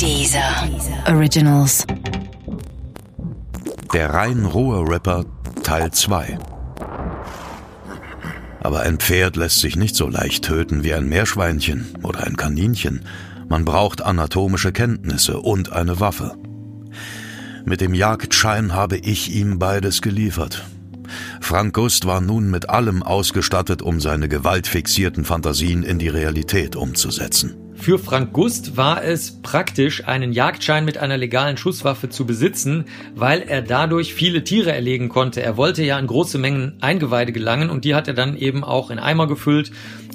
Dieser Originals. Der rein rohe Rapper Teil 2. Aber ein Pferd lässt sich nicht so leicht töten wie ein Meerschweinchen oder ein Kaninchen. Man braucht anatomische Kenntnisse und eine Waffe. Mit dem Jagdschein habe ich ihm beides geliefert. Frank Gust war nun mit allem ausgestattet, um seine gewaltfixierten Fantasien in die Realität umzusetzen. Für Frank Gust war es praktisch, einen Jagdschein mit einer legalen Schusswaffe zu besitzen, weil er dadurch viele Tiere erlegen konnte. Er wollte ja in große Mengen Eingeweide gelangen und die hat er dann eben auch in Eimer gefüllt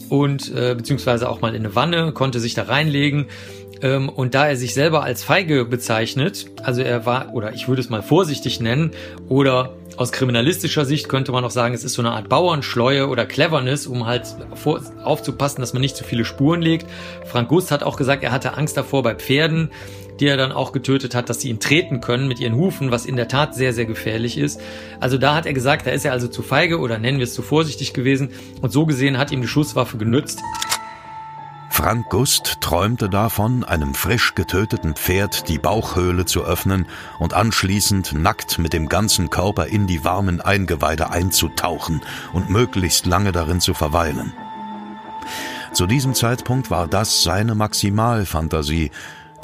und äh, beziehungsweise auch mal in eine Wanne, konnte sich da reinlegen. Ähm, und da er sich selber als feige bezeichnet, also er war, oder ich würde es mal vorsichtig nennen, oder aus kriminalistischer Sicht könnte man auch sagen, es ist so eine Art Bauernschleue oder Cleverness, um halt vor, aufzupassen, dass man nicht zu viele Spuren legt. Frank Gust hat auch gesagt, er hatte Angst davor bei Pferden, die er dann auch getötet hat, dass sie ihn treten können mit ihren Hufen, was in der Tat sehr, sehr gefährlich ist. Also da hat er gesagt, da ist er also zu feige oder nennen wir es zu vorsichtig gewesen und so gesehen hat ihm die Schusswaffe genützt. Frank Gust träumte davon, einem frisch getöteten Pferd die Bauchhöhle zu öffnen und anschließend nackt mit dem ganzen Körper in die warmen Eingeweide einzutauchen und möglichst lange darin zu verweilen. Zu diesem Zeitpunkt war das seine Maximalfantasie,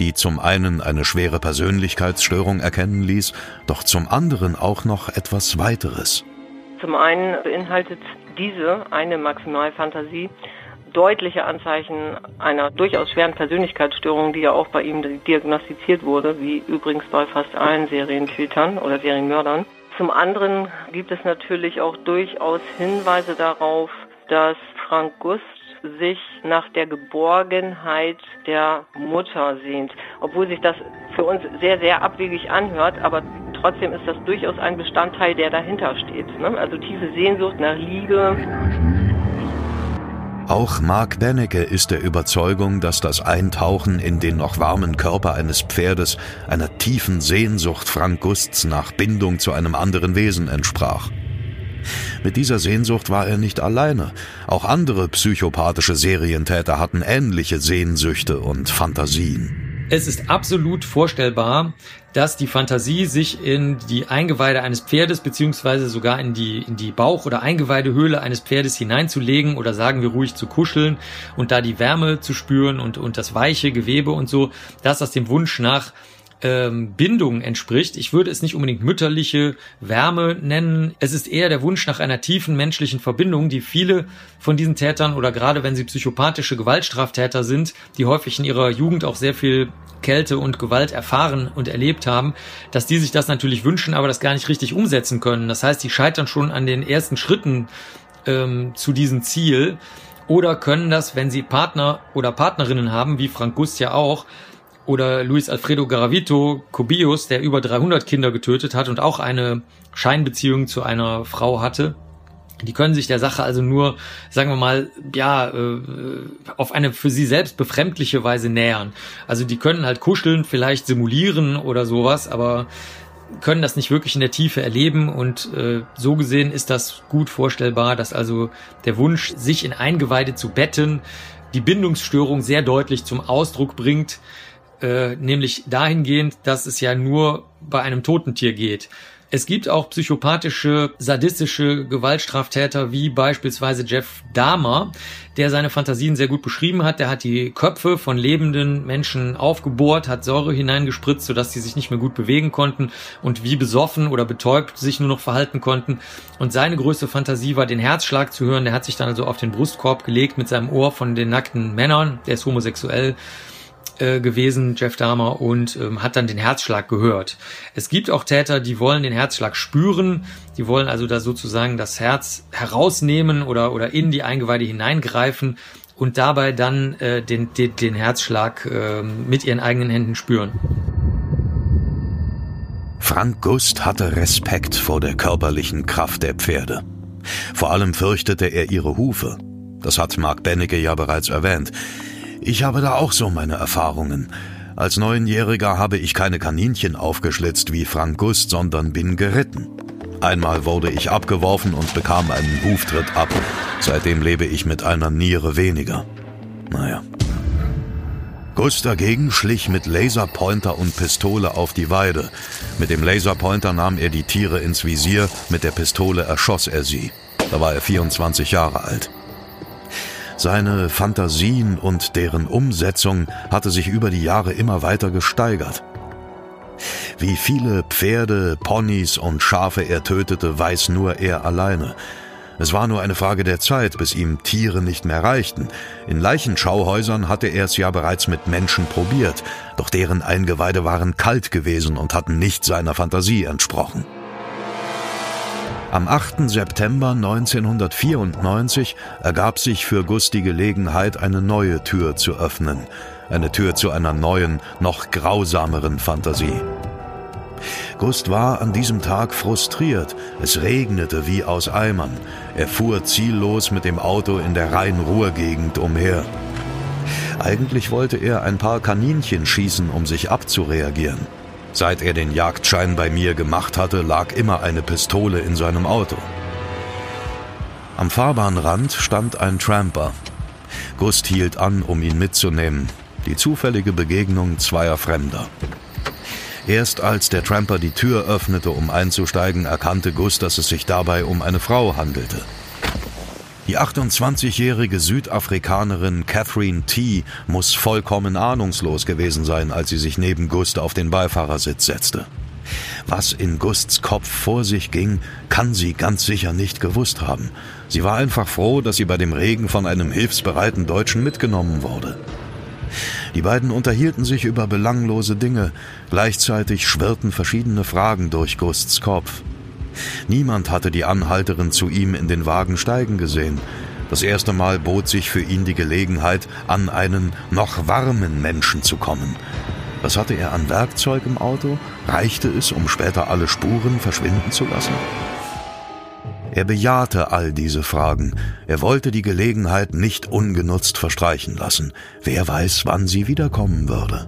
die zum einen eine schwere Persönlichkeitsstörung erkennen ließ, doch zum anderen auch noch etwas weiteres. Zum einen beinhaltet diese eine Maximalfantasie deutliche Anzeichen einer durchaus schweren Persönlichkeitsstörung, die ja auch bei ihm diagnostiziert wurde, wie übrigens bei fast allen Serientätern oder Serienmördern. Zum anderen gibt es natürlich auch durchaus Hinweise darauf, dass Frank Gust sich nach der Geborgenheit der Mutter sehnt. Obwohl sich das für uns sehr, sehr abwegig anhört, aber trotzdem ist das durchaus ein Bestandteil, der dahinter steht. Ne? Also tiefe Sehnsucht nach Liebe. Auch Mark Benecke ist der Überzeugung, dass das Eintauchen in den noch warmen Körper eines Pferdes einer tiefen Sehnsucht Frank Gusts nach Bindung zu einem anderen Wesen entsprach. Mit dieser Sehnsucht war er nicht alleine. Auch andere psychopathische Serientäter hatten ähnliche Sehnsüchte und Fantasien. Es ist absolut vorstellbar, dass die Fantasie sich in die Eingeweide eines Pferdes beziehungsweise sogar in die, in die Bauch- oder Eingeweidehöhle eines Pferdes hineinzulegen oder sagen wir ruhig zu kuscheln und da die Wärme zu spüren und, und das weiche Gewebe und so, dass das dem Wunsch nach ähm, Bindung entspricht. Ich würde es nicht unbedingt mütterliche Wärme nennen. Es ist eher der Wunsch nach einer tiefen menschlichen Verbindung, die viele von diesen Tätern oder gerade wenn sie psychopathische Gewaltstraftäter sind, die häufig in ihrer Jugend auch sehr viel Kälte und Gewalt erfahren und erlebt haben, dass die sich das natürlich wünschen, aber das gar nicht richtig umsetzen können. Das heißt, die scheitern schon an den ersten Schritten ähm, zu diesem Ziel oder können das, wenn sie Partner oder Partnerinnen haben, wie Frank Gust ja auch, oder Luis Alfredo Garavito Cobius, der über 300 Kinder getötet hat und auch eine Scheinbeziehung zu einer Frau hatte. Die können sich der Sache also nur, sagen wir mal, ja, äh, auf eine für sie selbst befremdliche Weise nähern. Also die können halt kuscheln, vielleicht simulieren oder sowas, aber können das nicht wirklich in der Tiefe erleben und äh, so gesehen ist das gut vorstellbar, dass also der Wunsch, sich in Eingeweide zu betten, die Bindungsstörung sehr deutlich zum Ausdruck bringt, äh, nämlich dahingehend, dass es ja nur bei einem toten Tier geht. Es gibt auch psychopathische, sadistische Gewaltstraftäter wie beispielsweise Jeff Dahmer, der seine Fantasien sehr gut beschrieben hat. Der hat die Köpfe von lebenden Menschen aufgebohrt, hat Säure hineingespritzt, sodass sie sich nicht mehr gut bewegen konnten und wie besoffen oder betäubt sich nur noch verhalten konnten. Und seine größte Fantasie war, den Herzschlag zu hören. Der hat sich dann also auf den Brustkorb gelegt mit seinem Ohr von den nackten Männern. Der ist homosexuell äh, gewesen, Jeff Dahmer, und ähm, hat dann den Herzschlag gehört. Es gibt auch Täter, die wollen den Herzschlag spüren, die wollen also da sozusagen das Herz herausnehmen oder, oder in die Eingeweide hineingreifen und dabei dann äh, den, den, den Herzschlag äh, mit ihren eigenen Händen spüren. Frank Gust hatte Respekt vor der körperlichen Kraft der Pferde. Vor allem fürchtete er ihre Hufe. Das hat Mark Bennecke ja bereits erwähnt. Ich habe da auch so meine Erfahrungen. Als Neunjähriger habe ich keine Kaninchen aufgeschlitzt wie Frank Gust, sondern bin geritten. Einmal wurde ich abgeworfen und bekam einen Huftritt ab. Seitdem lebe ich mit einer Niere weniger. Naja. Gus dagegen schlich mit Laserpointer und Pistole auf die Weide. Mit dem Laserpointer nahm er die Tiere ins Visier, mit der Pistole erschoss er sie. Da war er 24 Jahre alt. Seine Fantasien und deren Umsetzung hatte sich über die Jahre immer weiter gesteigert. Wie viele Pferde, Ponys und Schafe er tötete, weiß nur er alleine. Es war nur eine Frage der Zeit, bis ihm Tiere nicht mehr reichten. In Leichenschauhäusern hatte er es ja bereits mit Menschen probiert, doch deren Eingeweide waren kalt gewesen und hatten nicht seiner Fantasie entsprochen. Am 8. September 1994 ergab sich für Gus die Gelegenheit, eine neue Tür zu öffnen. Eine Tür zu einer neuen, noch grausameren Fantasie. Gust war an diesem Tag frustriert. Es regnete wie aus Eimern. Er fuhr ziellos mit dem Auto in der Rhein-Ruhr-Gegend umher. Eigentlich wollte er ein paar Kaninchen schießen, um sich abzureagieren. Seit er den Jagdschein bei mir gemacht hatte, lag immer eine Pistole in seinem Auto. Am Fahrbahnrand stand ein Tramper. Gust hielt an, um ihn mitzunehmen. Die zufällige Begegnung zweier Fremder. Erst als der Tramper die Tür öffnete, um einzusteigen, erkannte Gus, dass es sich dabei um eine Frau handelte. Die 28-jährige Südafrikanerin Catherine T. muss vollkommen ahnungslos gewesen sein, als sie sich neben Gust auf den Beifahrersitz setzte. Was in Gusts Kopf vor sich ging, kann sie ganz sicher nicht gewusst haben. Sie war einfach froh, dass sie bei dem Regen von einem hilfsbereiten Deutschen mitgenommen wurde. Die beiden unterhielten sich über belanglose Dinge, gleichzeitig schwirrten verschiedene Fragen durch Gusts Kopf. Niemand hatte die Anhalterin zu ihm in den Wagen steigen gesehen. Das erste Mal bot sich für ihn die Gelegenheit, an einen noch warmen Menschen zu kommen. Was hatte er an Werkzeug im Auto? Reichte es, um später alle Spuren verschwinden zu lassen? Er bejahte all diese Fragen. Er wollte die Gelegenheit nicht ungenutzt verstreichen lassen. Wer weiß, wann sie wiederkommen würde.